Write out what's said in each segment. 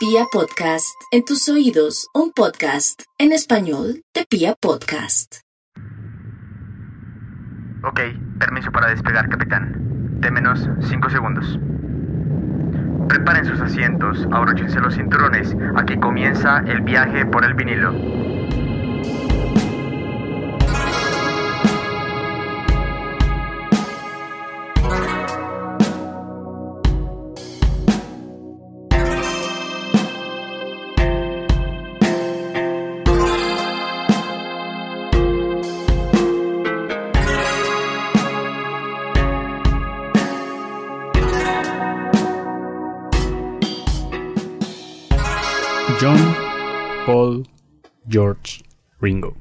Pia Podcast, en tus oídos, un podcast en español de Pia Podcast. Ok, permiso para despegar, capitán. De menos 5 segundos. Preparen sus asientos, abróchense los cinturones. Aquí comienza el viaje por el vinilo. Ringo.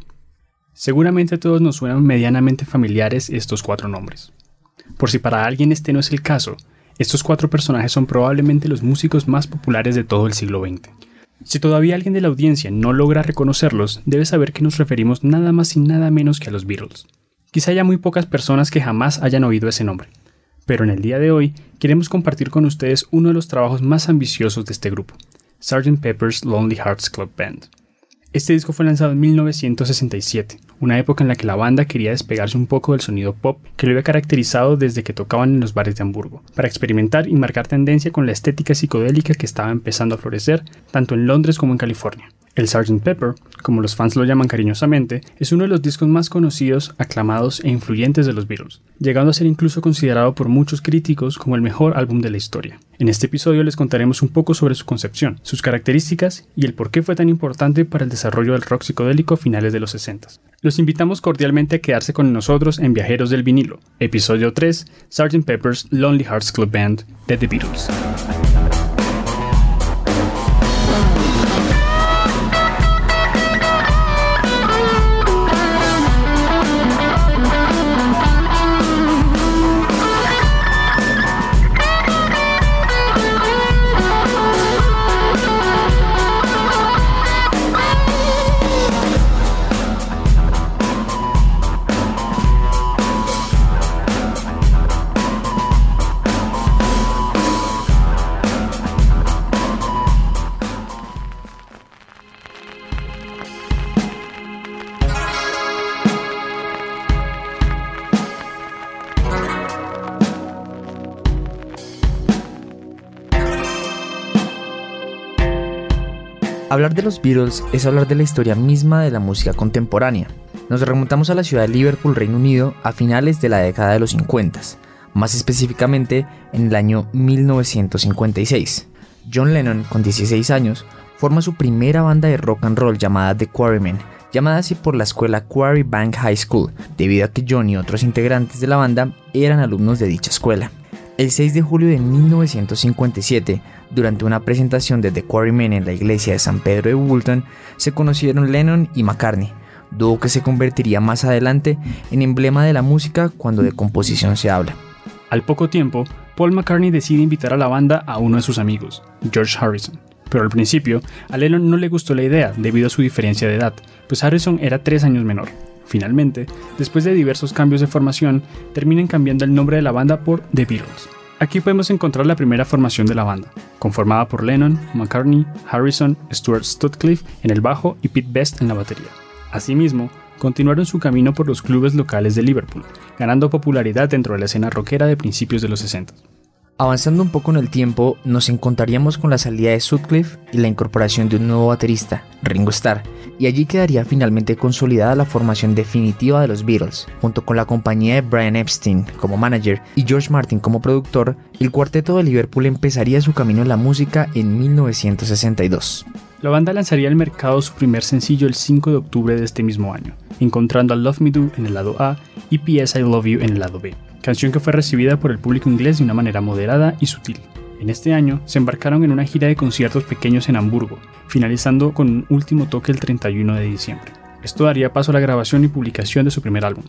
Seguramente a todos nos suenan medianamente familiares estos cuatro nombres. Por si para alguien este no es el caso, estos cuatro personajes son probablemente los músicos más populares de todo el siglo XX. Si todavía alguien de la audiencia no logra reconocerlos, debe saber que nos referimos nada más y nada menos que a los Beatles. Quizá haya muy pocas personas que jamás hayan oído ese nombre, pero en el día de hoy queremos compartir con ustedes uno de los trabajos más ambiciosos de este grupo, Sgt. Pepper's Lonely Hearts Club Band. Este disco fue lanzado en 1967, una época en la que la banda quería despegarse un poco del sonido pop que lo había caracterizado desde que tocaban en los bares de Hamburgo, para experimentar y marcar tendencia con la estética psicodélica que estaba empezando a florecer tanto en Londres como en California. El Sgt. Pepper, como los fans lo llaman cariñosamente, es uno de los discos más conocidos, aclamados e influyentes de los Beatles, llegando a ser incluso considerado por muchos críticos como el mejor álbum de la historia. En este episodio les contaremos un poco sobre su concepción, sus características y el por qué fue tan importante para el desarrollo del rock psicodélico a finales de los 60. Los invitamos cordialmente a quedarse con nosotros en Viajeros del Vinilo, episodio 3, Sgt. Pepper's Lonely Hearts Club Band de The Beatles. Hablar de los Beatles es hablar de la historia misma de la música contemporánea. Nos remontamos a la ciudad de Liverpool, Reino Unido, a finales de la década de los 50, más específicamente en el año 1956. John Lennon, con 16 años, forma su primera banda de rock and roll llamada The Quarrymen, llamada así por la escuela Quarry Bank High School, debido a que John y otros integrantes de la banda eran alumnos de dicha escuela. El 6 de julio de 1957, durante una presentación de The Quarrymen en la iglesia de San Pedro de Woolton, se conocieron Lennon y McCartney, dúo que se convertiría más adelante en emblema de la música cuando de composición se habla. Al poco tiempo, Paul McCartney decide invitar a la banda a uno de sus amigos, George Harrison. Pero al principio, a Lennon no le gustó la idea debido a su diferencia de edad, pues Harrison era tres años menor. Finalmente, después de diversos cambios de formación, terminan cambiando el nombre de la banda por The Beatles. Aquí podemos encontrar la primera formación de la banda, conformada por Lennon, McCartney, Harrison, Stuart Sutcliffe en el bajo y Pete Best en la batería. Asimismo, continuaron su camino por los clubes locales de Liverpool, ganando popularidad dentro de la escena rockera de principios de los 60. Avanzando un poco en el tiempo, nos encontraríamos con la salida de Sutcliffe y la incorporación de un nuevo baterista, Ringo Starr, y allí quedaría finalmente consolidada la formación definitiva de los Beatles, junto con la compañía de Brian Epstein como manager y George Martin como productor, el cuarteto de Liverpool empezaría su camino en la música en 1962. La banda lanzaría al mercado su primer sencillo el 5 de octubre de este mismo año, encontrando a Love Me Do en el lado A y P.S. I Love You en el lado B, canción que fue recibida por el público inglés de una manera moderada y sutil. En este año se embarcaron en una gira de conciertos pequeños en Hamburgo, finalizando con un último toque el 31 de diciembre. Esto daría paso a la grabación y publicación de su primer álbum,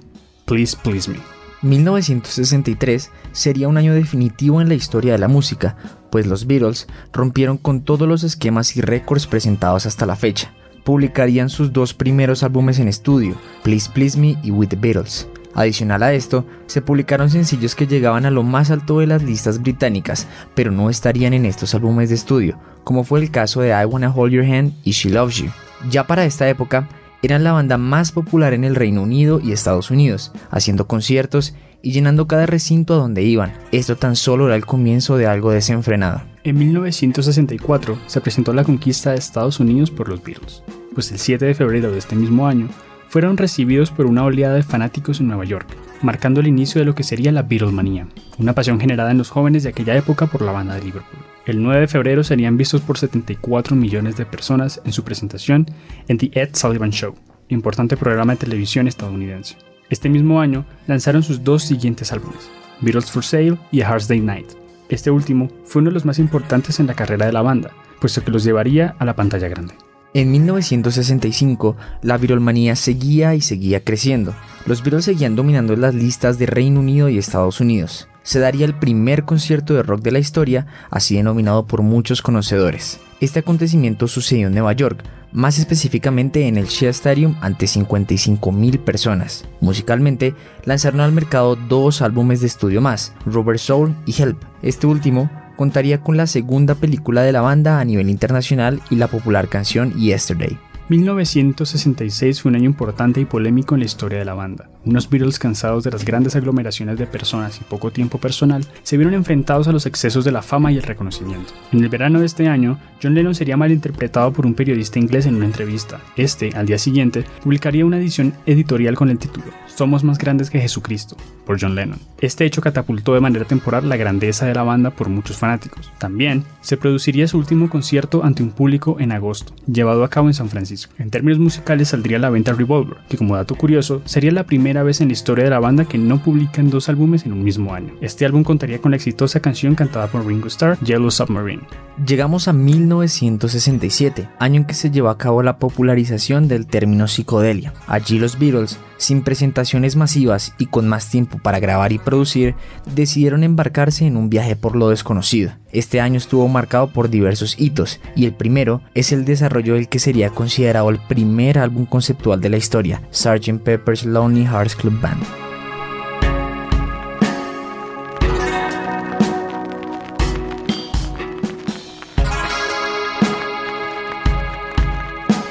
Please Please Me. 1963 sería un año definitivo en la historia de la música, pues los Beatles rompieron con todos los esquemas y récords presentados hasta la fecha. Publicarían sus dos primeros álbumes en estudio, Please Please Me y With the Beatles. Adicional a esto, se publicaron sencillos que llegaban a lo más alto de las listas británicas, pero no estarían en estos álbumes de estudio, como fue el caso de I Wanna Hold Your Hand y She Loves You. Ya para esta época, eran la banda más popular en el Reino Unido y Estados Unidos, haciendo conciertos y llenando cada recinto a donde iban. Esto tan solo era el comienzo de algo desenfrenado. En 1964 se presentó la conquista de Estados Unidos por los Beatles, pues el 7 de febrero de este mismo año fueron recibidos por una oleada de fanáticos en Nueva York, marcando el inicio de lo que sería la Beatlemanía, una pasión generada en los jóvenes de aquella época por la banda de Liverpool. El 9 de febrero serían vistos por 74 millones de personas en su presentación en The Ed Sullivan Show, importante programa de televisión estadounidense. Este mismo año lanzaron sus dos siguientes álbumes, Beatles for Sale y A Hard Day Night. Este último fue uno de los más importantes en la carrera de la banda, puesto que los llevaría a la pantalla grande. En 1965, la virolmanía seguía y seguía creciendo. Los Beatles seguían dominando las listas de Reino Unido y Estados Unidos. Se daría el primer concierto de rock de la historia, así denominado por muchos conocedores. Este acontecimiento sucedió en Nueva York, más específicamente en el Shea Stadium ante 55.000 personas. Musicalmente, lanzaron al mercado dos álbumes de estudio más, Rubber Soul y Help. Este último contaría con la segunda película de la banda a nivel internacional y la popular canción Yesterday. 1966 fue un año importante y polémico en la historia de la banda. Unos Beatles cansados de las grandes aglomeraciones de personas y poco tiempo personal se vieron enfrentados a los excesos de la fama y el reconocimiento. En el verano de este año, John Lennon sería malinterpretado por un periodista inglés en una entrevista. Este, al día siguiente, publicaría una edición editorial con el título Somos más grandes que Jesucristo, por John Lennon. Este hecho catapultó de manera temporal la grandeza de la banda por muchos fanáticos. También se produciría su último concierto ante un público en agosto, llevado a cabo en San Francisco. En términos musicales saldría la venta Revolver, que como dato curioso sería la primera vez en la historia de la banda que no publican dos álbumes en un mismo año. Este álbum contaría con la exitosa canción cantada por Ringo Starr, Yellow Submarine. Llegamos a 1967, año en que se llevó a cabo la popularización del término psicodelia. Allí los Beatles, sin presentaciones masivas y con más tiempo para grabar y producir, decidieron embarcarse en un viaje por lo desconocido. Este año estuvo marcado por diversos hitos, y el primero es el desarrollo del que sería considerado el primer álbum conceptual de la historia, Sgt. Pepper's Lonely Hearts Club Band.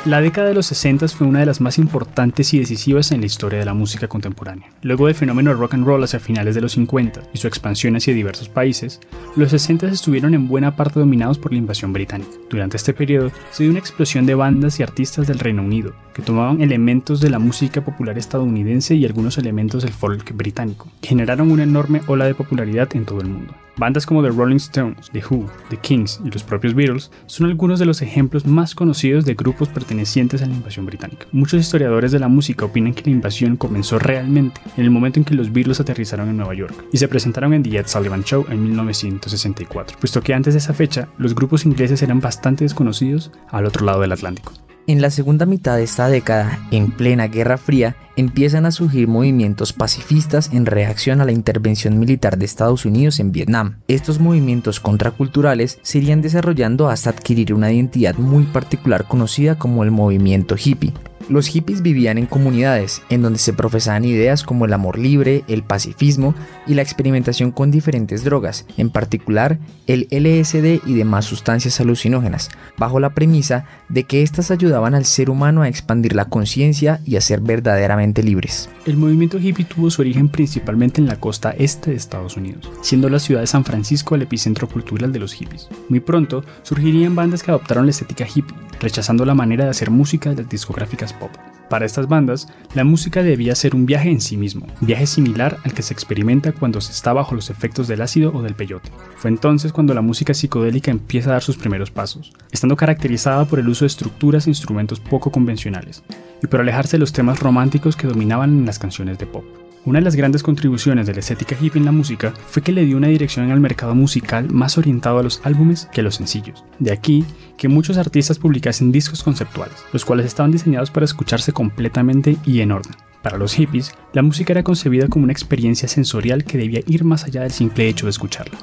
La década de los 60 fue una de las más importantes y decisivas en la historia de la música contemporánea. Luego del fenómeno rock and roll hacia finales de los 50 y su expansión hacia diversos países, los 60 estuvieron en buena parte dominados por la invasión británica. Durante este periodo se dio una explosión de bandas y artistas del Reino Unido, que tomaban elementos de la música popular estadounidense y algunos elementos del folk británico, que generaron una enorme ola de popularidad en todo el mundo. Bandas como The Rolling Stones, The Who, The Kings y los propios Beatles son algunos de los ejemplos más conocidos de grupos pertenecientes a la invasión británica. Muchos historiadores de la música opinan que la invasión comenzó realmente en el momento en que los Beatles aterrizaron en Nueva York y se presentaron en The Ed Sullivan Show en 1964, puesto que antes de esa fecha los grupos ingleses eran bastante desconocidos al otro lado del Atlántico. En la segunda mitad de esta década, en plena Guerra Fría, empiezan a surgir movimientos pacifistas en reacción a la intervención militar de Estados Unidos en Vietnam. Estos movimientos contraculturales se irían desarrollando hasta adquirir una identidad muy particular conocida como el movimiento hippie, los hippies vivían en comunidades en donde se profesaban ideas como el amor libre, el pacifismo y la experimentación con diferentes drogas, en particular el LSD y demás sustancias alucinógenas, bajo la premisa de que éstas ayudaban al ser humano a expandir la conciencia y a ser verdaderamente libres. El movimiento hippie tuvo su origen principalmente en la costa este de Estados Unidos, siendo la ciudad de San Francisco el epicentro cultural de los hippies. Muy pronto surgirían bandas que adoptaron la estética hippie, rechazando la manera de hacer música de las discográficas pop. Para estas bandas, la música debía ser un viaje en sí mismo, viaje similar al que se experimenta cuando se está bajo los efectos del ácido o del peyote. Fue entonces cuando la música psicodélica empieza a dar sus primeros pasos, estando caracterizada por el uso de estructuras e instrumentos poco convencionales, y por alejarse de los temas románticos que dominaban en las canciones de pop. Una de las grandes contribuciones de la estética hippie en la música fue que le dio una dirección al mercado musical más orientado a los álbumes que a los sencillos. De aquí que muchos artistas publicasen discos conceptuales, los cuales estaban diseñados para escucharse completamente y en orden. Para los hippies, la música era concebida como una experiencia sensorial que debía ir más allá del simple hecho de escucharla.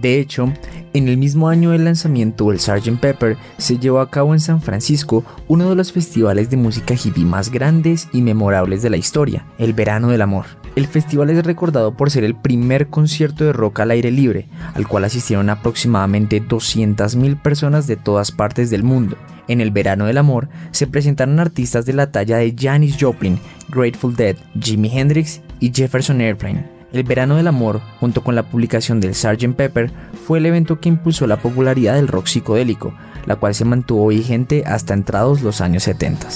De hecho, en el mismo año del lanzamiento del Sgt. Pepper se llevó a cabo en San Francisco uno de los festivales de música hippie más grandes y memorables de la historia, el Verano del Amor. El festival es recordado por ser el primer concierto de rock al aire libre, al cual asistieron aproximadamente 200.000 personas de todas partes del mundo. En el verano del amor se presentaron artistas de la talla de Janis Joplin, Grateful Dead, Jimi Hendrix y Jefferson Airplane. El verano del amor, junto con la publicación del Sgt. Pepper, fue el evento que impulsó la popularidad del rock psicodélico, la cual se mantuvo vigente hasta entrados los años 70.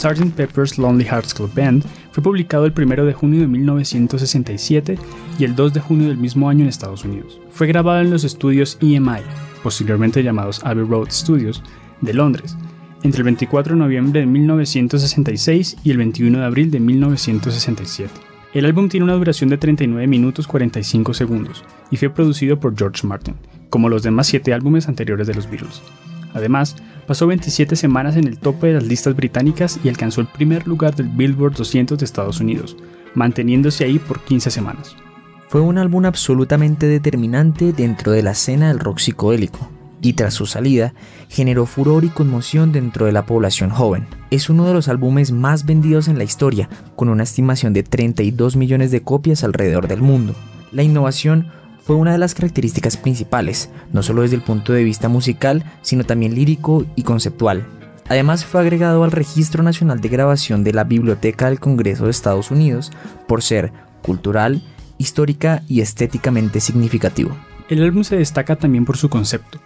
Sgt. Pepper's Lonely Hearts Club Band fue publicado el 1 de junio de 1967 y el 2 de junio del mismo año en Estados Unidos. Fue grabado en los estudios EMI, posteriormente llamados Abbey Road Studios, de Londres, entre el 24 de noviembre de 1966 y el 21 de abril de 1967. El álbum tiene una duración de 39 minutos 45 segundos y fue producido por George Martin, como los demás siete álbumes anteriores de los Beatles. Además, pasó 27 semanas en el tope de las listas británicas y alcanzó el primer lugar del Billboard 200 de Estados Unidos, manteniéndose ahí por 15 semanas. Fue un álbum absolutamente determinante dentro de la escena del rock psicodélico, y tras su salida generó furor y conmoción dentro de la población joven. Es uno de los álbumes más vendidos en la historia, con una estimación de 32 millones de copias alrededor del mundo. La innovación fue una de las características principales, no solo desde el punto de vista musical, sino también lírico y conceptual. Además fue agregado al Registro Nacional de Grabación de la Biblioteca del Congreso de Estados Unidos por ser cultural, histórica y estéticamente significativo. El álbum se destaca también por su concepto,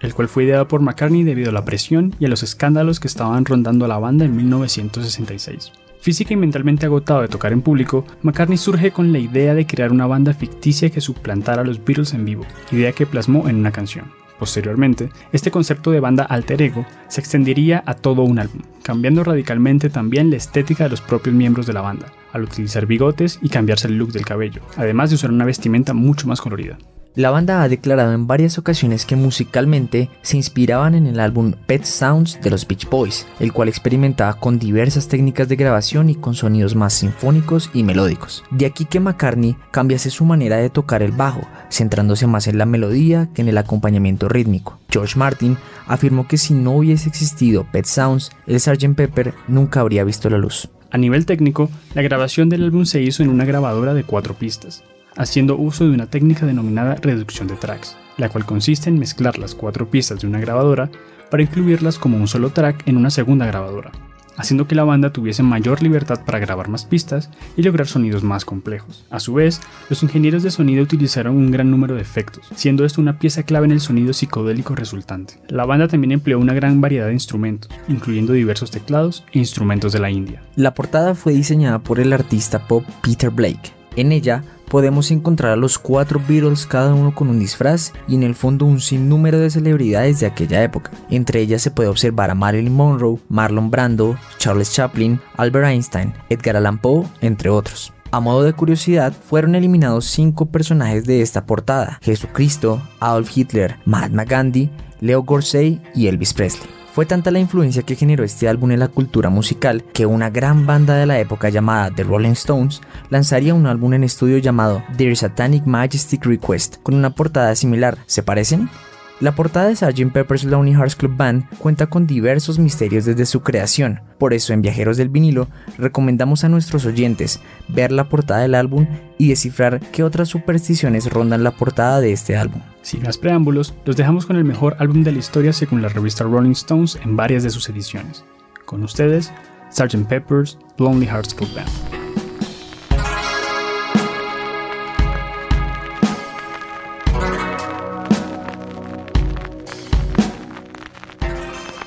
el cual fue ideado por McCartney debido a la presión y a los escándalos que estaban rondando a la banda en 1966. Física y mentalmente agotado de tocar en público, McCartney surge con la idea de crear una banda ficticia que suplantara a los Beatles en vivo, idea que plasmó en una canción. Posteriormente, este concepto de banda alter ego se extendería a todo un álbum, cambiando radicalmente también la estética de los propios miembros de la banda, al utilizar bigotes y cambiarse el look del cabello, además de usar una vestimenta mucho más colorida. La banda ha declarado en varias ocasiones que musicalmente se inspiraban en el álbum Pet Sounds de los Beach Boys, el cual experimentaba con diversas técnicas de grabación y con sonidos más sinfónicos y melódicos. De aquí que McCartney cambiase su manera de tocar el bajo, centrándose más en la melodía que en el acompañamiento rítmico. George Martin afirmó que si no hubiese existido Pet Sounds, el Sgt. Pepper nunca habría visto la luz. A nivel técnico, la grabación del álbum se hizo en una grabadora de cuatro pistas, haciendo uso de una técnica denominada reducción de tracks, la cual consiste en mezclar las cuatro pistas de una grabadora para incluirlas como un solo track en una segunda grabadora, haciendo que la banda tuviese mayor libertad para grabar más pistas y lograr sonidos más complejos. A su vez, los ingenieros de sonido utilizaron un gran número de efectos, siendo esto una pieza clave en el sonido psicodélico resultante. La banda también empleó una gran variedad de instrumentos, incluyendo diversos teclados e instrumentos de la India. La portada fue diseñada por el artista pop Peter Blake. En ella podemos encontrar a los cuatro Beatles cada uno con un disfraz y en el fondo un sinnúmero de celebridades de aquella época. Entre ellas se puede observar a Marilyn Monroe, Marlon Brando, Charles Chaplin, Albert Einstein, Edgar Allan Poe, entre otros. A modo de curiosidad, fueron eliminados cinco personajes de esta portada: Jesucristo, Adolf Hitler, Mahatma Gandhi, Leo Gorsey y Elvis Presley. Fue tanta la influencia que generó este álbum en la cultura musical que una gran banda de la época llamada The Rolling Stones lanzaría un álbum en estudio llamado Their Satanic Majestic Request con una portada similar. ¿Se parecen? La portada de Sgt. Pepper's Lonely Hearts Club Band cuenta con diversos misterios desde su creación, por eso en Viajeros del Vinilo recomendamos a nuestros oyentes ver la portada del álbum y descifrar qué otras supersticiones rondan la portada de este álbum. Sin más preámbulos, los dejamos con el mejor álbum de la historia según la revista Rolling Stones en varias de sus ediciones. Con ustedes, Sgt. Pepper's Lonely Hearts Club Band.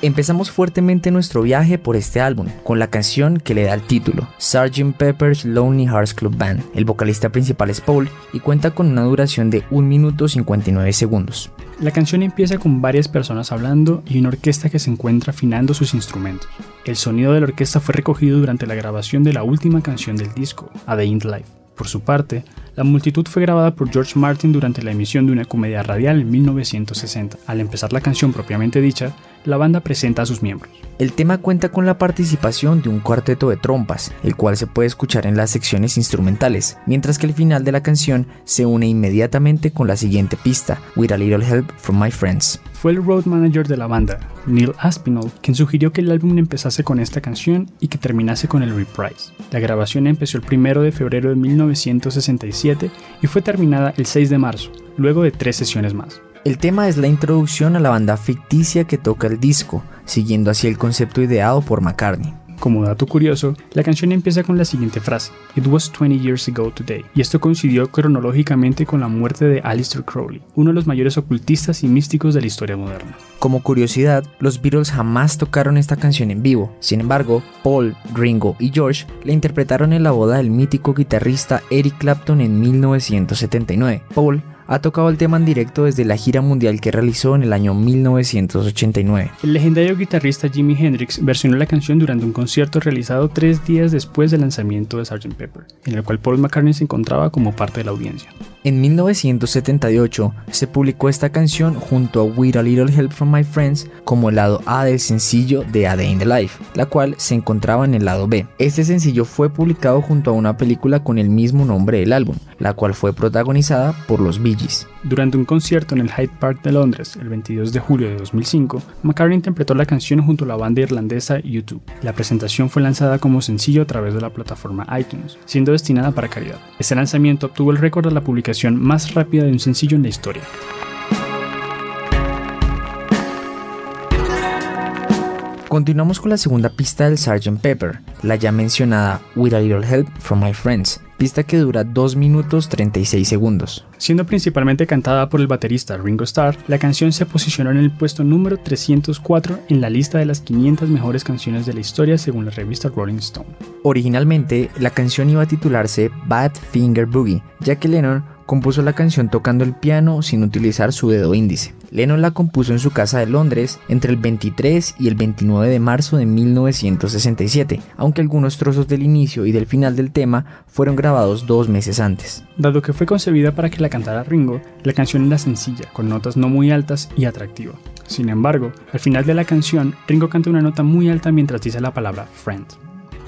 Empezamos fuertemente nuestro viaje por este álbum, con la canción que le da el título, Sgt. Pepper's Lonely Hearts Club Band. El vocalista principal es Paul y cuenta con una duración de 1 minuto 59 segundos. La canción empieza con varias personas hablando y una orquesta que se encuentra afinando sus instrumentos. El sonido de la orquesta fue recogido durante la grabación de la última canción del disco, A Day in Life. Por su parte, La multitud fue grabada por George Martin durante la emisión de una comedia radial en 1960. Al empezar la canción propiamente dicha, la banda presenta a sus miembros. El tema cuenta con la participación de un cuarteto de trompas, el cual se puede escuchar en las secciones instrumentales, mientras que el final de la canción se une inmediatamente con la siguiente pista, With a Little Help from My Friends. Fue el road manager de la banda, Neil Aspinall, quien sugirió que el álbum empezase con esta canción y que terminase con el reprise. La grabación empezó el 1 de febrero de 1967 y fue terminada el 6 de marzo, luego de tres sesiones más. El tema es la introducción a la banda ficticia que toca el disco, siguiendo así el concepto ideado por McCartney. Como dato curioso, la canción empieza con la siguiente frase, It was 20 years ago today, y esto coincidió cronológicamente con la muerte de Aleister Crowley, uno de los mayores ocultistas y místicos de la historia moderna. Como curiosidad, los Beatles jamás tocaron esta canción en vivo, sin embargo, Paul, Ringo y George la interpretaron en la boda del mítico guitarrista Eric Clapton en 1979. Paul ha tocado el tema en directo desde la gira mundial que realizó en el año 1989. El legendario guitarrista Jimi Hendrix versionó la canción durante un concierto realizado tres días después del lanzamiento de Sgt. Pepper, en el cual Paul McCartney se encontraba como parte de la audiencia. En 1978 se publicó esta canción junto a With a Little Help from My Friends como el lado A del sencillo de A Day in the Life, la cual se encontraba en el lado B. Este sencillo fue publicado junto a una película con el mismo nombre del álbum, la cual fue protagonizada por los Bee Durante un concierto en el Hyde Park de Londres el 22 de julio de 2005, McCartney interpretó la canción junto a la banda irlandesa YouTube. La presentación fue lanzada como sencillo a través de la plataforma iTunes, siendo destinada para caridad. Este lanzamiento obtuvo el récord de la publicación más rápida de un sencillo en la historia. Continuamos con la segunda pista del Sgt. Pepper, la ya mencionada With a Little Help from My Friends, pista que dura 2 minutos 36 segundos. Siendo principalmente cantada por el baterista Ringo Starr, la canción se posicionó en el puesto número 304 en la lista de las 500 mejores canciones de la historia según la revista Rolling Stone. Originalmente, la canción iba a titularse Bad Finger Boogie, ya que Lennon compuso la canción tocando el piano sin utilizar su dedo índice. Lennon la compuso en su casa de Londres entre el 23 y el 29 de marzo de 1967, aunque algunos trozos del inicio y del final del tema fueron grabados dos meses antes. Dado que fue concebida para que la cantara Ringo, la canción era sencilla, con notas no muy altas y atractiva. Sin embargo, al final de la canción, Ringo canta una nota muy alta mientras dice la palabra friend,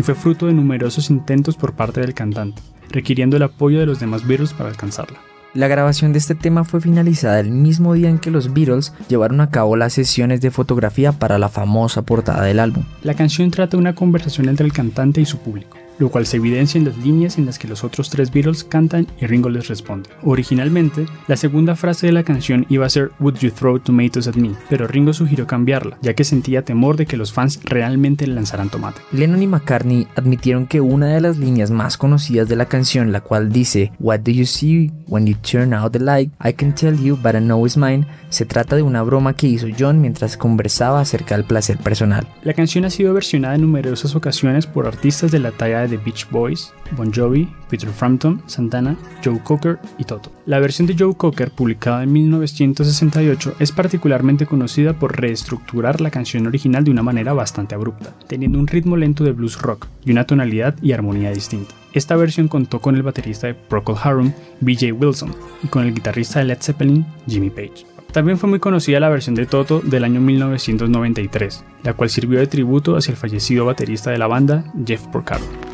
y fue fruto de numerosos intentos por parte del cantante requiriendo el apoyo de los demás Beatles para alcanzarla. La grabación de este tema fue finalizada el mismo día en que los Beatles llevaron a cabo las sesiones de fotografía para la famosa portada del álbum. La canción trata una conversación entre el cantante y su público lo cual se evidencia en las líneas en las que los otros tres Beatles cantan y Ringo les responde. Originalmente, la segunda frase de la canción iba a ser Would you throw tomatoes at me, pero Ringo sugirió cambiarla, ya que sentía temor de que los fans realmente le lanzaran tomate. Lennon y McCartney admitieron que una de las líneas más conocidas de la canción, la cual dice What do you see when you turn out the light? I can tell you, but I know it's mine, se trata de una broma que hizo John mientras conversaba acerca del placer personal. La canción ha sido versionada en numerosas ocasiones por artistas de la talla de Beach Boys, Bon Jovi, Peter Frampton, Santana, Joe Cocker y Toto. La versión de Joe Cocker, publicada en 1968, es particularmente conocida por reestructurar la canción original de una manera bastante abrupta, teniendo un ritmo lento de blues rock y una tonalidad y armonía distinta. Esta versión contó con el baterista de Procol Harum, BJ Wilson, y con el guitarrista de Led Zeppelin, Jimmy Page. También fue muy conocida la versión de Toto del año 1993, la cual sirvió de tributo hacia el fallecido baterista de la banda, Jeff Porcaro.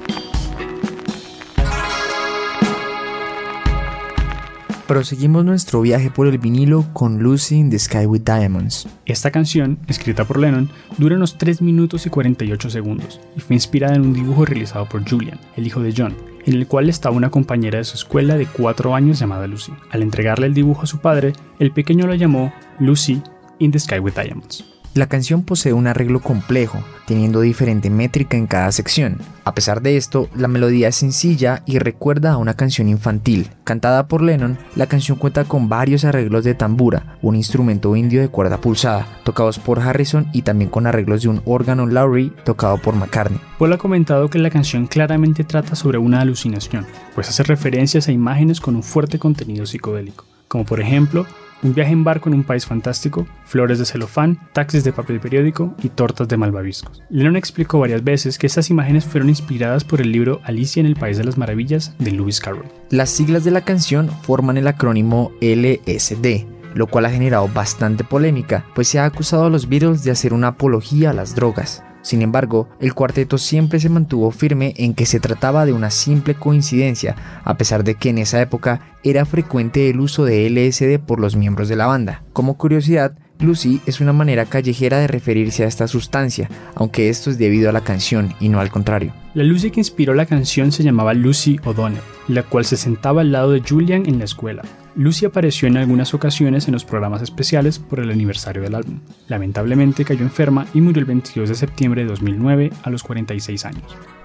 Proseguimos nuestro viaje por el vinilo con Lucy in the Sky with Diamonds. Esta canción, escrita por Lennon, dura unos 3 minutos y 48 segundos y fue inspirada en un dibujo realizado por Julian, el hijo de John, en el cual estaba una compañera de su escuela de 4 años llamada Lucy. Al entregarle el dibujo a su padre, el pequeño la llamó Lucy in the Sky with Diamonds. La canción posee un arreglo complejo, teniendo diferente métrica en cada sección. A pesar de esto, la melodía es sencilla y recuerda a una canción infantil. Cantada por Lennon, la canción cuenta con varios arreglos de tambura, un instrumento indio de cuerda pulsada, tocados por Harrison y también con arreglos de un órgano Lowry tocado por McCartney. Paul ha comentado que la canción claramente trata sobre una alucinación, pues hace referencias a imágenes con un fuerte contenido psicodélico, como por ejemplo un viaje en barco en un país fantástico, flores de celofán, taxis de papel periódico y tortas de malvaviscos. Lennon explicó varias veces que estas imágenes fueron inspiradas por el libro Alicia en el País de las Maravillas de Lewis Carroll. Las siglas de la canción forman el acrónimo LSD, lo cual ha generado bastante polémica, pues se ha acusado a los Beatles de hacer una apología a las drogas. Sin embargo, el cuarteto siempre se mantuvo firme en que se trataba de una simple coincidencia, a pesar de que en esa época era frecuente el uso de LSD por los miembros de la banda. Como curiosidad, Lucy es una manera callejera de referirse a esta sustancia, aunque esto es debido a la canción y no al contrario. La Lucy que inspiró la canción se llamaba Lucy O'Donnell, la cual se sentaba al lado de Julian en la escuela. Lucy apareció en algunas ocasiones en los programas especiales por el aniversario del álbum. Lamentablemente cayó enferma y murió el 22 de septiembre de 2009 a los 46 años.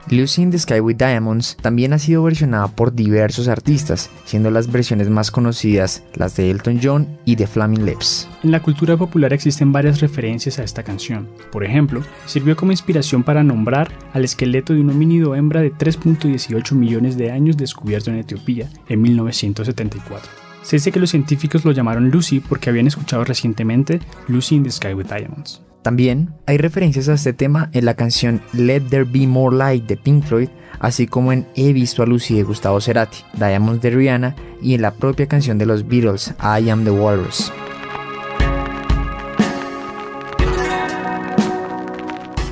Lucy in the Sky with Diamonds también ha sido versionada por diversos artistas, siendo las versiones más conocidas las de Elton John y The Flaming Lips. En la cultura popular existen varias referencias a esta canción. Por ejemplo, sirvió como inspiración para nombrar al esqueleto de un homínido hembra de 3.18 millones de años descubierto en Etiopía en 1974. Se dice que los científicos lo llamaron Lucy porque habían escuchado recientemente Lucy in the Sky with Diamonds. También hay referencias a este tema en la canción Let There Be More Light de Pink Floyd, así como en He visto a Lucy de Gustavo Cerati, Diamonds de Rihanna y en la propia canción de los Beatles, I Am the Walrus.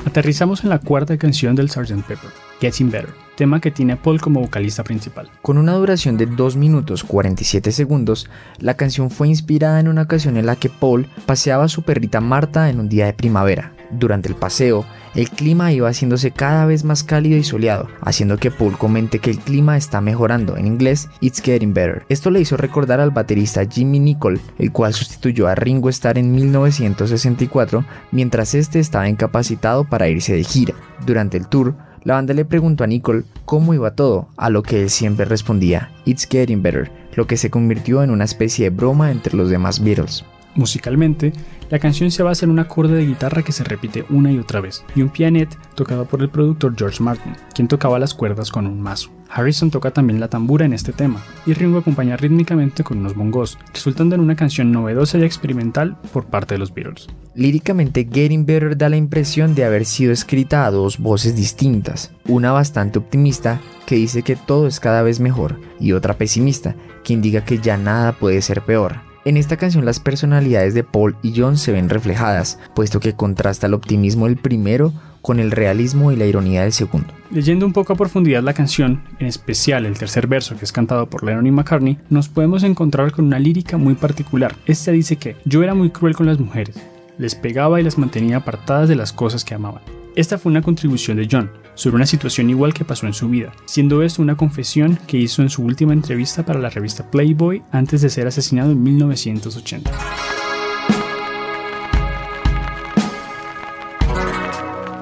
Aterrizamos en la cuarta canción del Sgt. Pepper, Getting Better, tema que tiene Paul como vocalista principal. Con una duración de 2 minutos 47 segundos, la canción fue inspirada en una ocasión en la que Paul paseaba a su perrita Marta en un día de primavera. Durante el paseo, el clima iba haciéndose cada vez más cálido y soleado, haciendo que Paul comente que el clima está mejorando, en inglés, It's Getting Better. Esto le hizo recordar al baterista Jimmy Nicol, el cual sustituyó a Ringo Starr en 1964 mientras este estaba incapacitado para irse de gira. Durante el tour, la banda le preguntó a Nicole cómo iba todo, a lo que él siempre respondía, It's Getting Better, lo que se convirtió en una especie de broma entre los demás Beatles. Musicalmente, la canción se basa en un acorde de guitarra que se repite una y otra vez, y un pianet tocado por el productor George Martin, quien tocaba las cuerdas con un mazo. Harrison toca también la tambura en este tema, y Ringo acompaña rítmicamente con unos bongos, resultando en una canción novedosa y experimental por parte de los Beatles. Líricamente, Getting Better da la impresión de haber sido escrita a dos voces distintas, una bastante optimista que dice que todo es cada vez mejor y otra pesimista que indica que ya nada puede ser peor. En esta canción las personalidades de Paul y John se ven reflejadas, puesto que contrasta el optimismo del primero con el realismo y la ironía del segundo. Leyendo un poco a profundidad la canción, en especial el tercer verso que es cantado por Lennon y McCartney, nos podemos encontrar con una lírica muy particular. Esta dice que yo era muy cruel con las mujeres, les pegaba y las mantenía apartadas de las cosas que amaban. Esta fue una contribución de John sobre una situación igual que pasó en su vida, siendo esto una confesión que hizo en su última entrevista para la revista Playboy antes de ser asesinado en 1980.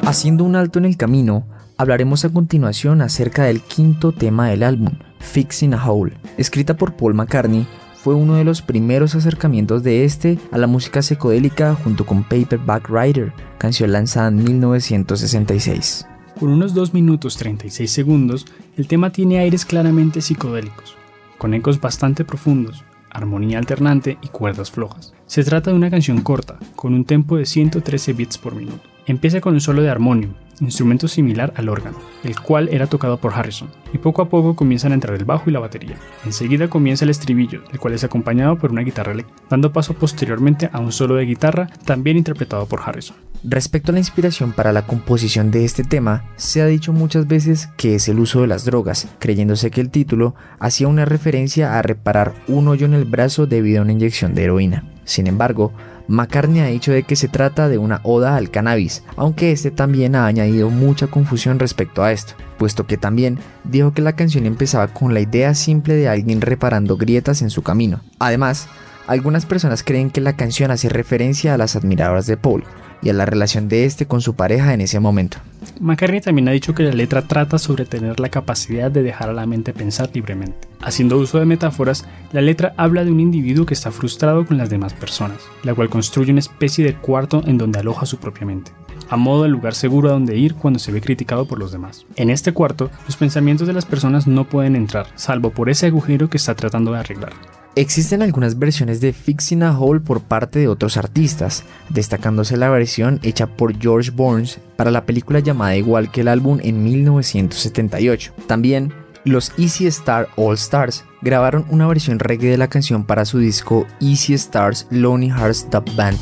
Haciendo un alto en el camino, hablaremos a continuación acerca del quinto tema del álbum, Fixing a Hole, escrita por Paul McCartney fue uno de los primeros acercamientos de este a la música psicodélica junto con Paperback Writer, canción lanzada en 1966. Con unos 2 minutos 36 segundos, el tema tiene aires claramente psicodélicos, con ecos bastante profundos, armonía alternante y cuerdas flojas. Se trata de una canción corta, con un tempo de 113 bits por minuto. Empieza con un solo de armonium, instrumento similar al órgano, el cual era tocado por Harrison, y poco a poco comienzan a entrar el bajo y la batería. Enseguida comienza el estribillo, el cual es acompañado por una guitarra eléctrica, dando paso posteriormente a un solo de guitarra, también interpretado por Harrison. Respecto a la inspiración para la composición de este tema, se ha dicho muchas veces que es el uso de las drogas, creyéndose que el título hacía una referencia a reparar un hoyo en el brazo debido a una inyección de heroína. Sin embargo, McCartney ha dicho de que se trata de una oda al cannabis, aunque este también ha añadido mucha confusión respecto a esto, puesto que también dijo que la canción empezaba con la idea simple de alguien reparando grietas en su camino. Además, algunas personas creen que la canción hace referencia a las admiradoras de Paul, y a la relación de este con su pareja en ese momento. McCartney también ha dicho que la letra trata sobre tener la capacidad de dejar a la mente pensar libremente. Haciendo uso de metáforas, la letra habla de un individuo que está frustrado con las demás personas, la cual construye una especie de cuarto en donde aloja su propia mente, a modo de lugar seguro a donde ir cuando se ve criticado por los demás. En este cuarto, los pensamientos de las personas no pueden entrar, salvo por ese agujero que está tratando de arreglar. Existen algunas versiones de Fixing a Hole por parte de otros artistas, destacándose la versión hecha por George Burns para la película llamada igual que el álbum en 1978. También los Easy Star All Stars grabaron una versión reggae de la canción para su disco Easy Stars Lonely Hearts Dub Band.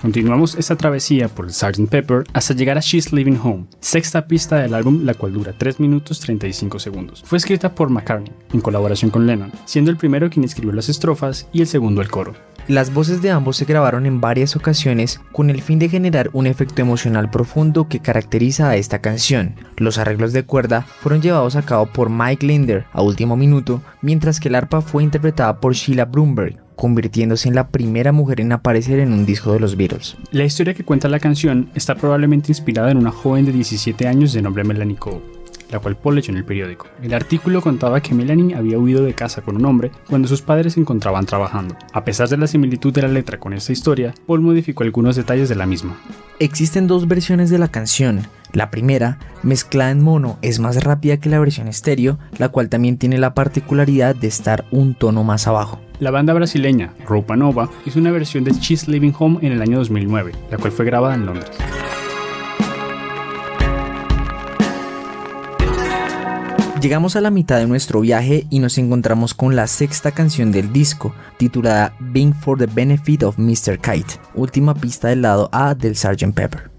Continuamos esta travesía por el Sgt. Pepper hasta llegar a She's Living Home, sexta pista del álbum, la cual dura 3 minutos 35 segundos. Fue escrita por McCartney, en colaboración con Lennon, siendo el primero quien escribió las estrofas y el segundo el coro. Las voces de ambos se grabaron en varias ocasiones con el fin de generar un efecto emocional profundo que caracteriza a esta canción. Los arreglos de cuerda fueron llevados a cabo por Mike Linder a último minuto, mientras que el arpa fue interpretada por Sheila Broomberg, convirtiéndose en la primera mujer en aparecer en un disco de los Beatles. La historia que cuenta la canción está probablemente inspirada en una joven de 17 años de nombre Melanie Cole, la cual Paul leyó en el periódico. El artículo contaba que Melanie había huido de casa con un hombre cuando sus padres se encontraban trabajando. A pesar de la similitud de la letra con esta historia, Paul modificó algunos detalles de la misma. Existen dos versiones de la canción. La primera, mezclada en mono, es más rápida que la versión estéreo, la cual también tiene la particularidad de estar un tono más abajo. La banda brasileña Roupa Nova hizo una versión de She's Living Home en el año 2009, la cual fue grabada en Londres. Llegamos a la mitad de nuestro viaje y nos encontramos con la sexta canción del disco, titulada Being for the Benefit of Mr. Kite, última pista del lado A del Sgt. Pepper.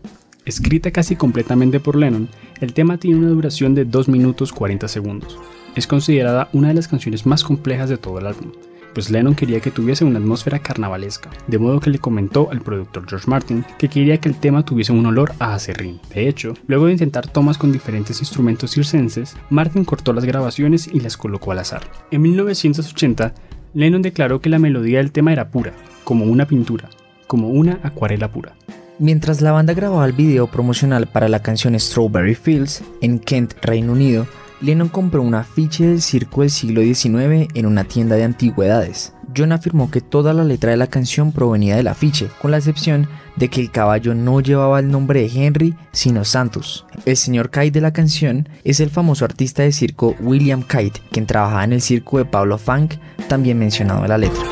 Escrita casi completamente por Lennon, el tema tiene una duración de 2 minutos 40 segundos. Es considerada una de las canciones más complejas de todo el álbum, pues Lennon quería que tuviese una atmósfera carnavalesca, de modo que le comentó al productor George Martin que quería que el tema tuviese un olor a acerrín. De hecho, luego de intentar tomas con diferentes instrumentos circenses, Martin cortó las grabaciones y las colocó al azar. En 1980, Lennon declaró que la melodía del tema era pura, como una pintura, como una acuarela pura. Mientras la banda grababa el video promocional para la canción Strawberry Fields en Kent, Reino Unido, Lennon compró un afiche del circo del siglo XIX en una tienda de antigüedades. John afirmó que toda la letra de la canción provenía del afiche, con la excepción de que el caballo no llevaba el nombre de Henry, sino Santos. El señor Kite de la canción es el famoso artista de circo William Kite, quien trabajaba en el circo de Pablo Funk, también mencionado en la letra.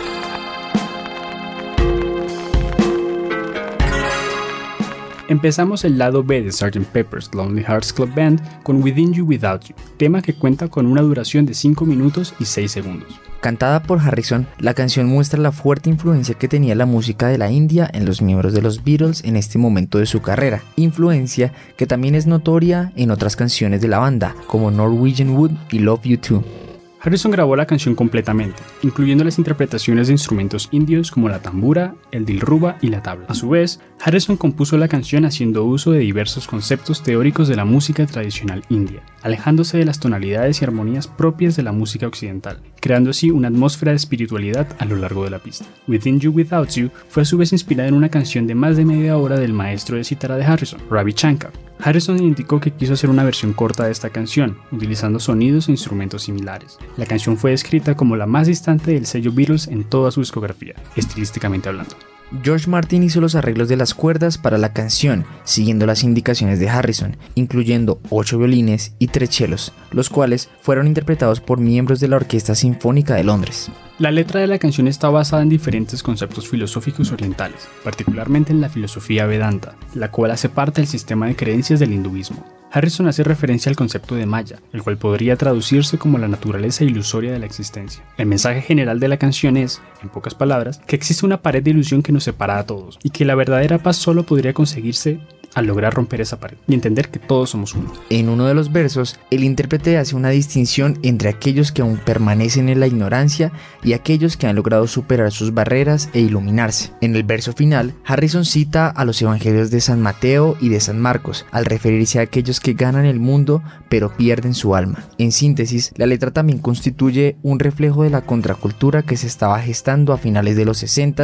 Empezamos el lado B de Sgt. Pepper's Lonely Hearts Club Band con Within You Without You, tema que cuenta con una duración de 5 minutos y 6 segundos. Cantada por Harrison, la canción muestra la fuerte influencia que tenía la música de la India en los miembros de los Beatles en este momento de su carrera, influencia que también es notoria en otras canciones de la banda, como Norwegian Wood y Love You Too. Harrison grabó la canción completamente, incluyendo las interpretaciones de instrumentos indios como la tambura, el dilruba y la tabla. A su vez, Harrison compuso la canción haciendo uso de diversos conceptos teóricos de la música tradicional india, alejándose de las tonalidades y armonías propias de la música occidental, creando así una atmósfera de espiritualidad a lo largo de la pista. Within You Without You fue a su vez inspirada en una canción de más de media hora del maestro de cítara de Harrison, Ravi Shankar, Harrison indicó que quiso hacer una versión corta de esta canción, utilizando sonidos e instrumentos similares. La canción fue descrita como la más distante del sello Beatles en toda su discografía, estilísticamente hablando. George Martin hizo los arreglos de las cuerdas para la canción, siguiendo las indicaciones de Harrison, incluyendo 8 violines y 3 chelos, los cuales fueron interpretados por miembros de la Orquesta Sinfónica de Londres. La letra de la canción está basada en diferentes conceptos filosóficos orientales, particularmente en la filosofía Vedanta, la cual hace parte del sistema de creencias del hinduismo. Harrison hace referencia al concepto de Maya, el cual podría traducirse como la naturaleza ilusoria de la existencia. El mensaje general de la canción es, en pocas palabras, que existe una pared de ilusión que nos separa a todos, y que la verdadera paz solo podría conseguirse al lograr romper esa pared y entender que todos somos uno. En uno de los versos, el intérprete hace una distinción entre aquellos que aún permanecen en la ignorancia y aquellos que han logrado superar sus barreras e iluminarse. En el verso final, Harrison cita a los evangelios de San Mateo y de San Marcos, al referirse a aquellos que ganan el mundo pero pierden su alma. En síntesis, la letra también constituye un reflejo de la contracultura que se estaba gestando a finales de los 60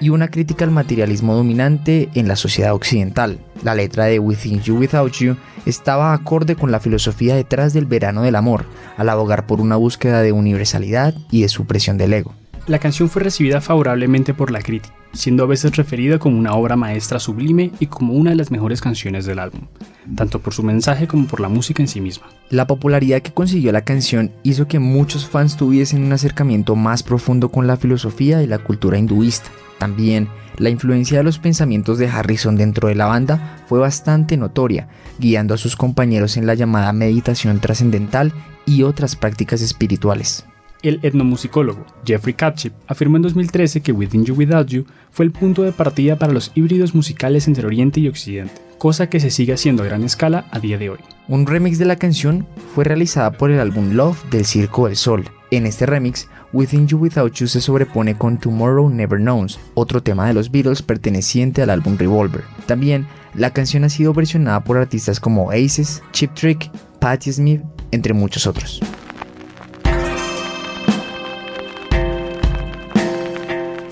y una crítica al materialismo dominante en la sociedad occidental. La letra de Within You Without You estaba acorde con la filosofía detrás del verano del amor, al abogar por una búsqueda de universalidad y de supresión del ego. La canción fue recibida favorablemente por la crítica, siendo a veces referida como una obra maestra sublime y como una de las mejores canciones del álbum, tanto por su mensaje como por la música en sí misma. La popularidad que consiguió la canción hizo que muchos fans tuviesen un acercamiento más profundo con la filosofía y la cultura hinduista. También, la influencia de los pensamientos de Harrison dentro de la banda fue bastante notoria, guiando a sus compañeros en la llamada meditación trascendental y otras prácticas espirituales. El etnomusicólogo Jeffrey Katchip afirmó en 2013 que Within You Without You fue el punto de partida para los híbridos musicales entre Oriente y Occidente, cosa que se sigue haciendo a gran escala a día de hoy. Un remix de la canción fue realizada por el álbum Love del Circo del Sol. En este remix, Within You Without You se sobrepone con Tomorrow Never Knows, otro tema de los Beatles perteneciente al álbum Revolver. También, la canción ha sido versionada por artistas como Aces, Chip Trick, Patti Smith, entre muchos otros.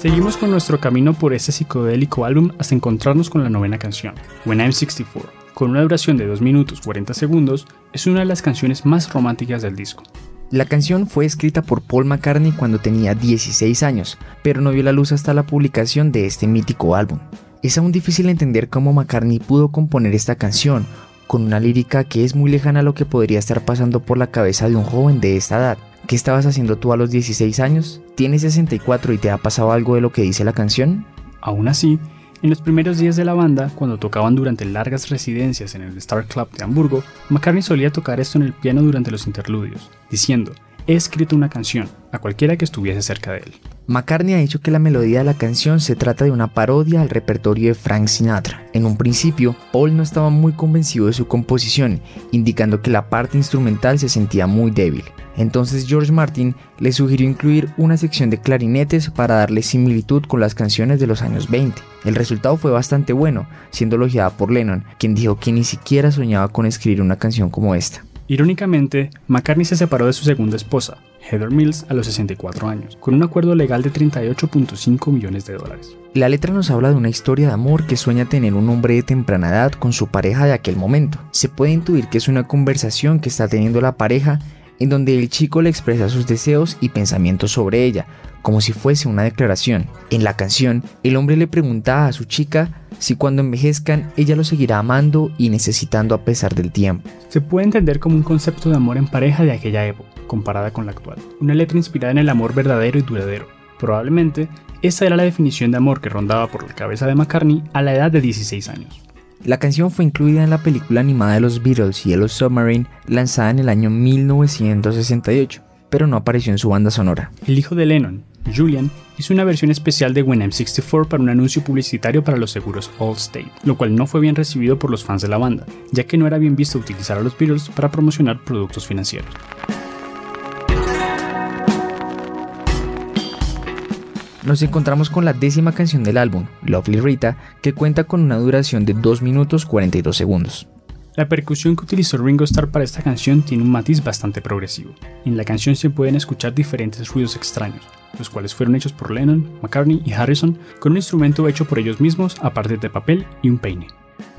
Seguimos con nuestro camino por este psicodélico álbum hasta encontrarnos con la novena canción, When I'm 64. Con una duración de 2 minutos 40 segundos, es una de las canciones más románticas del disco. La canción fue escrita por Paul McCartney cuando tenía 16 años, pero no vio la luz hasta la publicación de este mítico álbum. Es aún difícil entender cómo McCartney pudo componer esta canción, con una lírica que es muy lejana a lo que podría estar pasando por la cabeza de un joven de esta edad. ¿Qué estabas haciendo tú a los 16 años? ¿Tienes 64 y te ha pasado algo de lo que dice la canción? Aún así, en los primeros días de la banda, cuando tocaban durante largas residencias en el Star Club de Hamburgo, McCartney solía tocar esto en el piano durante los interludios, diciendo, escrito una canción, a cualquiera que estuviese cerca de él. McCartney ha dicho que la melodía de la canción se trata de una parodia al repertorio de Frank Sinatra. En un principio, Paul no estaba muy convencido de su composición, indicando que la parte instrumental se sentía muy débil. Entonces George Martin le sugirió incluir una sección de clarinetes para darle similitud con las canciones de los años 20. El resultado fue bastante bueno, siendo elogiada por Lennon, quien dijo que ni siquiera soñaba con escribir una canción como esta. Irónicamente, McCartney se separó de su segunda esposa, Heather Mills, a los 64 años, con un acuerdo legal de 38.5 millones de dólares. La letra nos habla de una historia de amor que sueña tener un hombre de temprana edad con su pareja de aquel momento. Se puede intuir que es una conversación que está teniendo la pareja en donde el chico le expresa sus deseos y pensamientos sobre ella, como si fuese una declaración. En la canción, el hombre le pregunta a su chica si cuando envejezcan ella lo seguirá amando y necesitando a pesar del tiempo. Se puede entender como un concepto de amor en pareja de aquella época, comparada con la actual. Una letra inspirada en el amor verdadero y duradero. Probablemente, esa era la definición de amor que rondaba por la cabeza de McCartney a la edad de 16 años. La canción fue incluida en la película animada de los Beatles Yellow Submarine, lanzada en el año 1968, pero no apareció en su banda sonora. El hijo de Lennon, Julian hizo una versión especial de When I'm 64 para un anuncio publicitario para los seguros Allstate, lo cual no fue bien recibido por los fans de la banda, ya que no era bien visto utilizar a los Beatles para promocionar productos financieros. Nos encontramos con la décima canción del álbum, Lovely Rita, que cuenta con una duración de 2 minutos 42 segundos. La percusión que utilizó Ringo Starr para esta canción tiene un matiz bastante progresivo. En la canción se pueden escuchar diferentes ruidos extraños, los cuales fueron hechos por Lennon, McCartney y Harrison con un instrumento hecho por ellos mismos a partir de papel y un peine.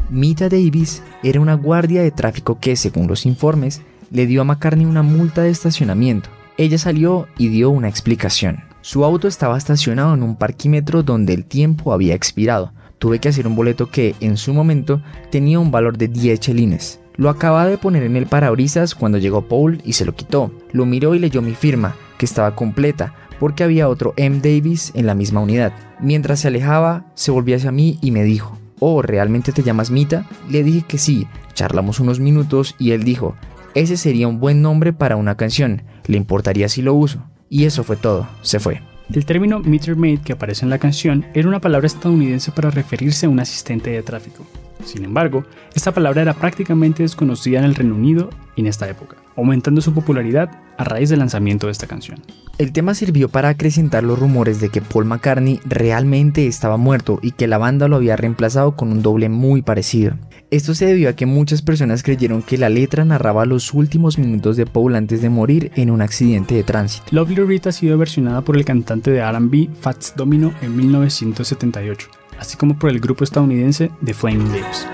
Mita Davis era una guardia de tráfico que, según los informes, le dio a McCartney una multa de estacionamiento. Ella salió y dio una explicación. Su auto estaba estacionado en un parquímetro donde el tiempo había expirado, tuve que hacer un boleto que, en su momento, tenía un valor de 10 chelines. Lo acababa de poner en el parabrisas cuando llegó Paul y se lo quitó. Lo miró y leyó mi firma, que estaba completa, porque había otro M. Davis en la misma unidad. Mientras se alejaba, se volvió hacia mí y me dijo, Oh, ¿realmente te llamas Mita? Le dije que sí, charlamos unos minutos y él dijo, ese sería un buen nombre para una canción, ¿le importaría si lo uso? Y eso fue todo, se fue. El término meter maid que aparece en la canción era una palabra estadounidense para referirse a un asistente de tráfico. Sin embargo, esta palabra era prácticamente desconocida en el Reino Unido en esta época, aumentando su popularidad a raíz del lanzamiento de esta canción. El tema sirvió para acrecentar los rumores de que Paul McCartney realmente estaba muerto y que la banda lo había reemplazado con un doble muy parecido. Esto se debió a que muchas personas creyeron que la letra narraba los últimos minutos de Paul antes de morir en un accidente de tránsito. Lovely Rita ha sido versionada por el cantante de RB Fats Domino en 1978, así como por el grupo estadounidense The Flaming Lips.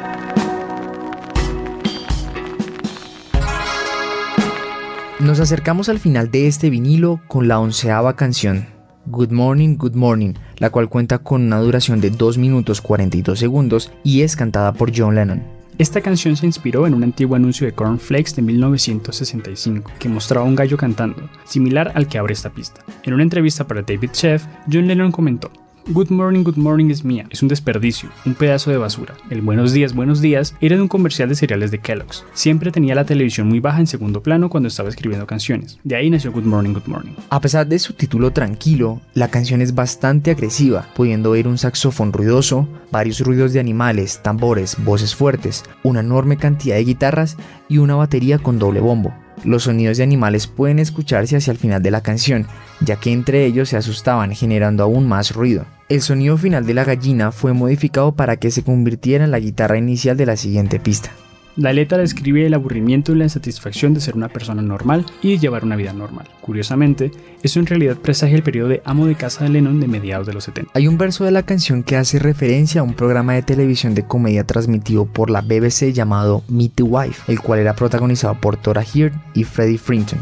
Nos acercamos al final de este vinilo con la onceava canción, Good Morning, Good Morning, la cual cuenta con una duración de 2 minutos 42 segundos y es cantada por John Lennon. Esta canción se inspiró en un antiguo anuncio de Cornflakes de 1965 que mostraba a un gallo cantando, similar al que abre esta pista. En una entrevista para David Chef, John Lennon comentó, Good Morning, Good Morning es mía. Es un desperdicio, un pedazo de basura. El Buenos días, Buenos días era de un comercial de cereales de Kellogg's. Siempre tenía la televisión muy baja en segundo plano cuando estaba escribiendo canciones. De ahí nació Good Morning, Good Morning. A pesar de su título tranquilo, la canción es bastante agresiva, pudiendo oír un saxofón ruidoso, varios ruidos de animales, tambores, voces fuertes, una enorme cantidad de guitarras y una batería con doble bombo. Los sonidos de animales pueden escucharse hacia el final de la canción, ya que entre ellos se asustaban generando aún más ruido. El sonido final de la gallina fue modificado para que se convirtiera en la guitarra inicial de la siguiente pista. La letra describe el aburrimiento y la insatisfacción de ser una persona normal y de llevar una vida normal. Curiosamente, eso en realidad presagia el periodo de amo de casa de Lennon de mediados de los 70. Hay un verso de la canción que hace referencia a un programa de televisión de comedia transmitido por la BBC llamado Meet the Wife, el cual era protagonizado por Tora Heard y Freddie Frinton.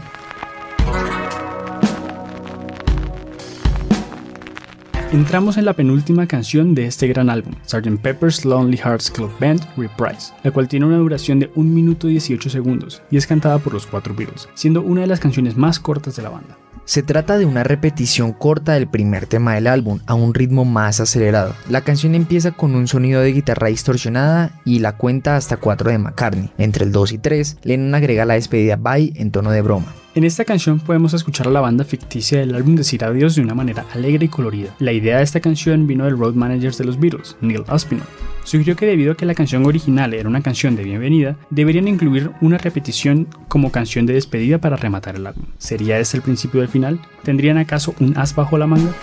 Entramos en la penúltima canción de este gran álbum, Sgt. Pepper's Lonely Hearts Club Band Reprise, la cual tiene una duración de 1 minuto y 18 segundos y es cantada por los cuatro Beatles, siendo una de las canciones más cortas de la banda. Se trata de una repetición corta del primer tema del álbum a un ritmo más acelerado. La canción empieza con un sonido de guitarra distorsionada y la cuenta hasta 4 de McCartney. Entre el 2 y 3, Lennon agrega la despedida Bye en tono de broma. En esta canción podemos escuchar a la banda ficticia del álbum decir adiós de una manera alegre y colorida. La idea de esta canción vino del road manager de los Beatles, Neil Aspinall. Sugirió que debido a que la canción original era una canción de bienvenida, deberían incluir una repetición como canción de despedida para rematar el álbum. ¿Sería este el principio del final? ¿Tendrían acaso un as bajo la manga?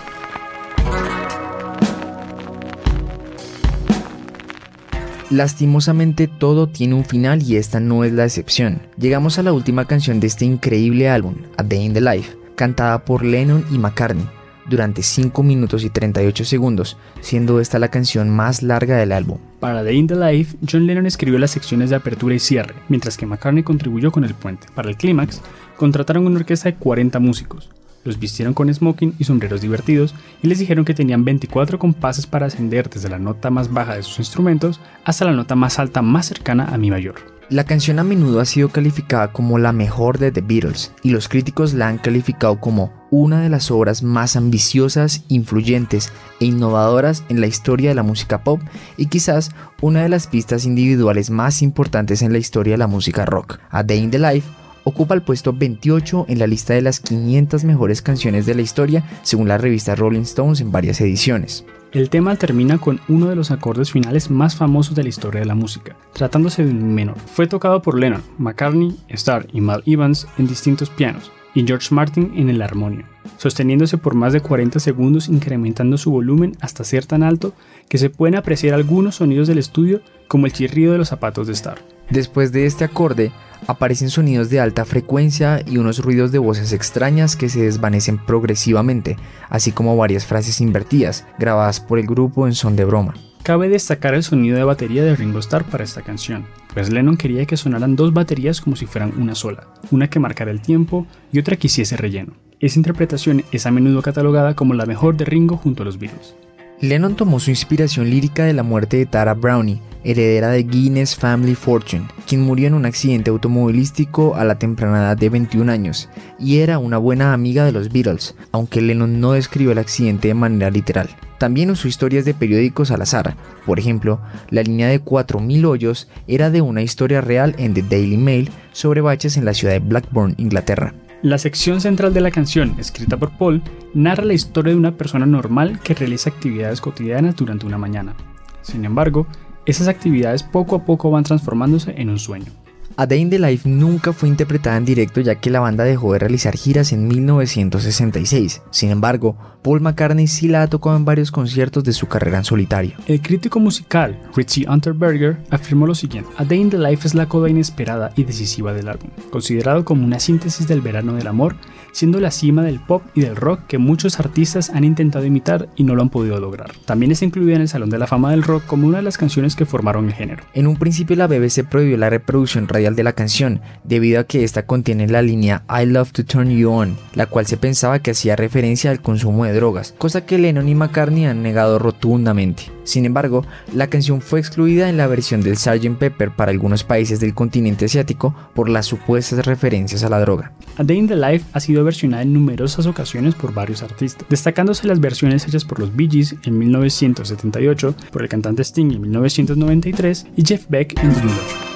Lastimosamente todo tiene un final y esta no es la excepción. Llegamos a la última canción de este increíble álbum, A Day in the Life, cantada por Lennon y McCartney durante 5 minutos y 38 segundos, siendo esta la canción más larga del álbum. Para Day in the Life, John Lennon escribió las secciones de apertura y cierre, mientras que McCartney contribuyó con el puente. Para el clímax, contrataron una orquesta de 40 músicos, los vistieron con smoking y sombreros divertidos y les dijeron que tenían 24 compases para ascender desde la nota más baja de sus instrumentos hasta la nota más alta más cercana a mi mayor. La canción a menudo ha sido calificada como la mejor de The Beatles y los críticos la han calificado como una de las obras más ambiciosas, influyentes e innovadoras en la historia de la música pop y quizás una de las pistas individuales más importantes en la historia de la música rock. A Day in the Life ocupa el puesto 28 en la lista de las 500 mejores canciones de la historia según la revista Rolling Stones en varias ediciones. El tema termina con uno de los acordes finales más famosos de la historia de la música, tratándose de un menor. Fue tocado por Lennon, McCartney, Starr y Mal Evans en distintos pianos, y George Martin en el armonio, sosteniéndose por más de 40 segundos incrementando su volumen hasta ser tan alto que se pueden apreciar algunos sonidos del estudio como el chirrido de los zapatos de Starr. Después de este acorde, aparecen sonidos de alta frecuencia y unos ruidos de voces extrañas que se desvanecen progresivamente, así como varias frases invertidas, grabadas por el grupo en son de broma. Cabe destacar el sonido de batería de Ringo Starr para esta canción, pues Lennon quería que sonaran dos baterías como si fueran una sola, una que marcara el tiempo y otra que hiciese relleno. Esa interpretación es a menudo catalogada como la mejor de Ringo junto a los Beatles. Lennon tomó su inspiración lírica de la muerte de Tara Brownie, heredera de Guinness Family Fortune, quien murió en un accidente automovilístico a la temprana edad de 21 años, y era una buena amiga de los Beatles, aunque Lennon no describió el accidente de manera literal. También usó historias de periódicos al azar. Por ejemplo, la línea de 4.000 hoyos era de una historia real en The Daily Mail sobre baches en la ciudad de Blackburn, Inglaterra. La sección central de la canción, escrita por Paul, narra la historia de una persona normal que realiza actividades cotidianas durante una mañana. Sin embargo, esas actividades poco a poco van transformándose en un sueño. A Day in the Life nunca fue interpretada en directo ya que la banda dejó de realizar giras en 1966. Sin embargo, Paul McCartney sí la ha tocado en varios conciertos de su carrera en solitario. El crítico musical Richie Unterberger afirmó lo siguiente: A Day in the Life es la coda inesperada y decisiva del álbum, considerado como una síntesis del verano del amor, siendo la cima del pop y del rock que muchos artistas han intentado imitar y no lo han podido lograr. También es incluida en el Salón de la Fama del Rock como una de las canciones que formaron el género. En un principio la BBC prohibió la reproducción radial de la canción, debido a que esta contiene la línea I love to turn you on, la cual se pensaba que hacía referencia al consumo de drogas, cosa que Lennon y McCartney han negado rotundamente. Sin embargo, la canción fue excluida en la versión del Sgt. Pepper para algunos países del continente asiático por las supuestas referencias a la droga. A Day in the Life ha sido versionada en numerosas ocasiones por varios artistas, destacándose las versiones hechas por los Bee Gees en 1978, por el cantante Sting en 1993 y Jeff Beck en 2008.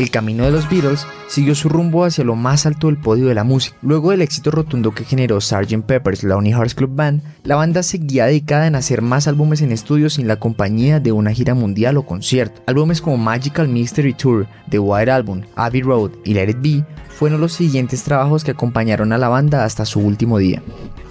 El camino de los Beatles siguió su rumbo hacia lo más alto del podio de la música. Luego del éxito rotundo que generó Sgt. Pepper's Lonely Hearts Club Band, la banda seguía dedicada en hacer más álbumes en estudio sin la compañía de una gira mundial o concierto. Álbumes como Magical Mystery Tour, The White Album, Abbey Road y Let It Be fueron los siguientes trabajos que acompañaron a la banda hasta su último día.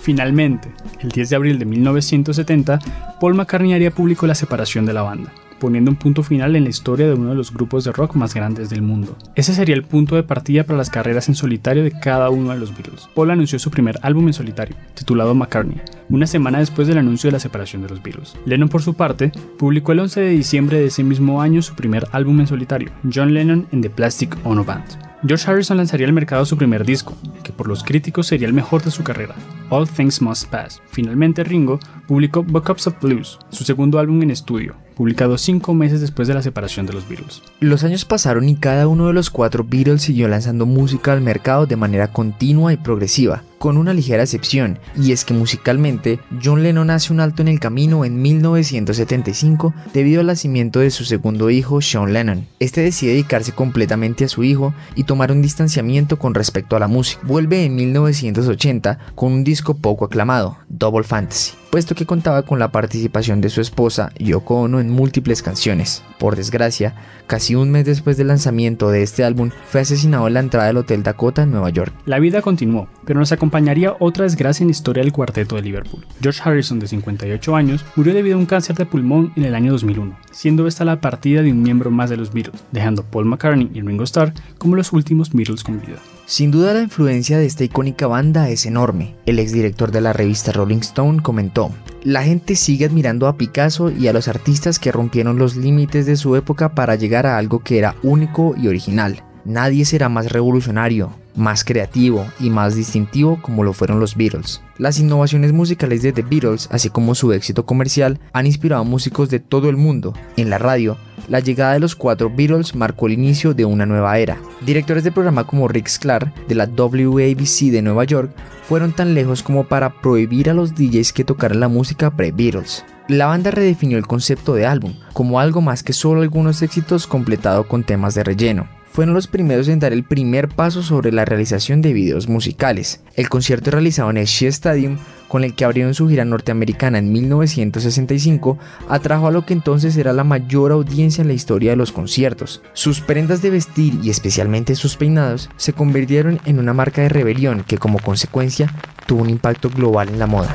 Finalmente, el 10 de abril de 1970, Paul McCartney haría público la separación de la banda poniendo un punto final en la historia de uno de los grupos de rock más grandes del mundo. Ese sería el punto de partida para las carreras en solitario de cada uno de los Beatles. Paul anunció su primer álbum en solitario, titulado McCartney, una semana después del anuncio de la separación de los Beatles. Lennon, por su parte, publicó el 11 de diciembre de ese mismo año su primer álbum en solitario, John Lennon and the Plastic Ono Band. George Harrison lanzaría al mercado su primer disco, que por los críticos sería el mejor de su carrera, All Things Must Pass. Finalmente Ringo publicó Backups of Blues, su segundo álbum en estudio, publicado cinco meses después de la separación de los Beatles. Los años pasaron y cada uno de los cuatro Beatles siguió lanzando música al mercado de manera continua y progresiva, con una ligera excepción, y es que musicalmente John Lennon hace un alto en el camino en 1975 debido al nacimiento de su segundo hijo Sean Lennon. Este decide dedicarse completamente a su hijo y tomar un distanciamiento con respecto a la música. Vuelve en 1980 con un disco poco aclamado, Double Fantasy puesto que contaba con la participación de su esposa Yoko Ono en múltiples canciones. Por desgracia, casi un mes después del lanzamiento de este álbum, fue asesinado en la entrada del Hotel Dakota en Nueva York. La vida continuó, pero nos acompañaría otra desgracia en la historia del cuarteto de Liverpool. George Harrison, de 58 años, murió debido a un cáncer de pulmón en el año 2001, siendo esta la partida de un miembro más de los Beatles, dejando Paul McCartney y Ringo Starr como los últimos Beatles con vida. Sin duda la influencia de esta icónica banda es enorme. El exdirector de la revista Rolling Stone comentó, la gente sigue admirando a Picasso y a los artistas que rompieron los límites de su época para llegar a algo que era único y original. Nadie será más revolucionario, más creativo y más distintivo como lo fueron los Beatles. Las innovaciones musicales de The Beatles, así como su éxito comercial, han inspirado a músicos de todo el mundo. En la radio, la llegada de los cuatro Beatles marcó el inicio de una nueva era. Directores de programa como Rick Sklar de la WABC de Nueva York fueron tan lejos como para prohibir a los DJs que tocaran la música pre-Beatles. La banda redefinió el concepto de álbum como algo más que solo algunos éxitos completado con temas de relleno fueron los primeros en dar el primer paso sobre la realización de videos musicales. El concierto realizado en el Shea Stadium, con el que abrieron su gira norteamericana en 1965, atrajo a lo que entonces era la mayor audiencia en la historia de los conciertos. Sus prendas de vestir y especialmente sus peinados se convirtieron en una marca de rebelión que como consecuencia tuvo un impacto global en la moda.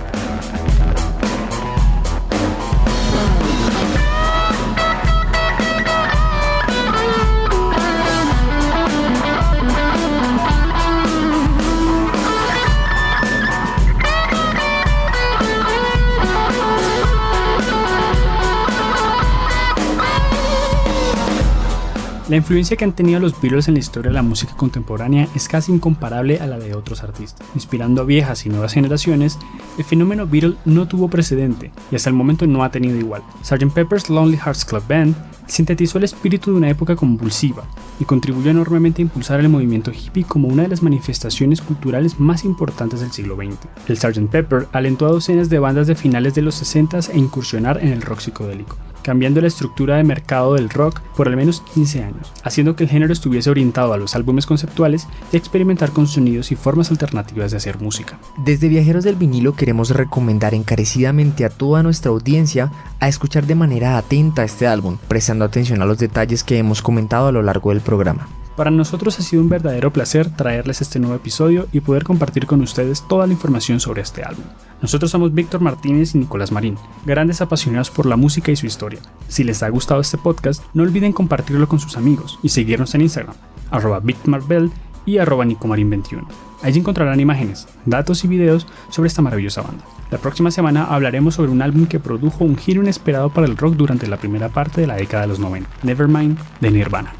La influencia que han tenido los Beatles en la historia de la música contemporánea es casi incomparable a la de otros artistas. Inspirando a viejas y nuevas generaciones, el fenómeno Beatles no tuvo precedente y hasta el momento no ha tenido igual. Sgt. Pepper's Lonely Hearts Club Band sintetizó el espíritu de una época convulsiva y contribuyó enormemente a impulsar el movimiento hippie como una de las manifestaciones culturales más importantes del siglo XX. El Sgt. Pepper alentó a docenas de bandas de finales de los 60 a incursionar en el rock psicodélico cambiando la estructura de mercado del rock por al menos 15 años, haciendo que el género estuviese orientado a los álbumes conceptuales y experimentar con sonidos y formas alternativas de hacer música. Desde Viajeros del Vinilo queremos recomendar encarecidamente a toda nuestra audiencia a escuchar de manera atenta este álbum, prestando atención a los detalles que hemos comentado a lo largo del programa. Para nosotros ha sido un verdadero placer traerles este nuevo episodio y poder compartir con ustedes toda la información sobre este álbum. Nosotros somos Víctor Martínez y Nicolás Marín, grandes apasionados por la música y su historia. Si les ha gustado este podcast, no olviden compartirlo con sus amigos y seguirnos en Instagram, arroba bitmarbell y arroba nicomarin21. Allí encontrarán imágenes, datos y videos sobre esta maravillosa banda. La próxima semana hablaremos sobre un álbum que produjo un giro inesperado para el rock durante la primera parte de la década de los 90, Nevermind de Nirvana.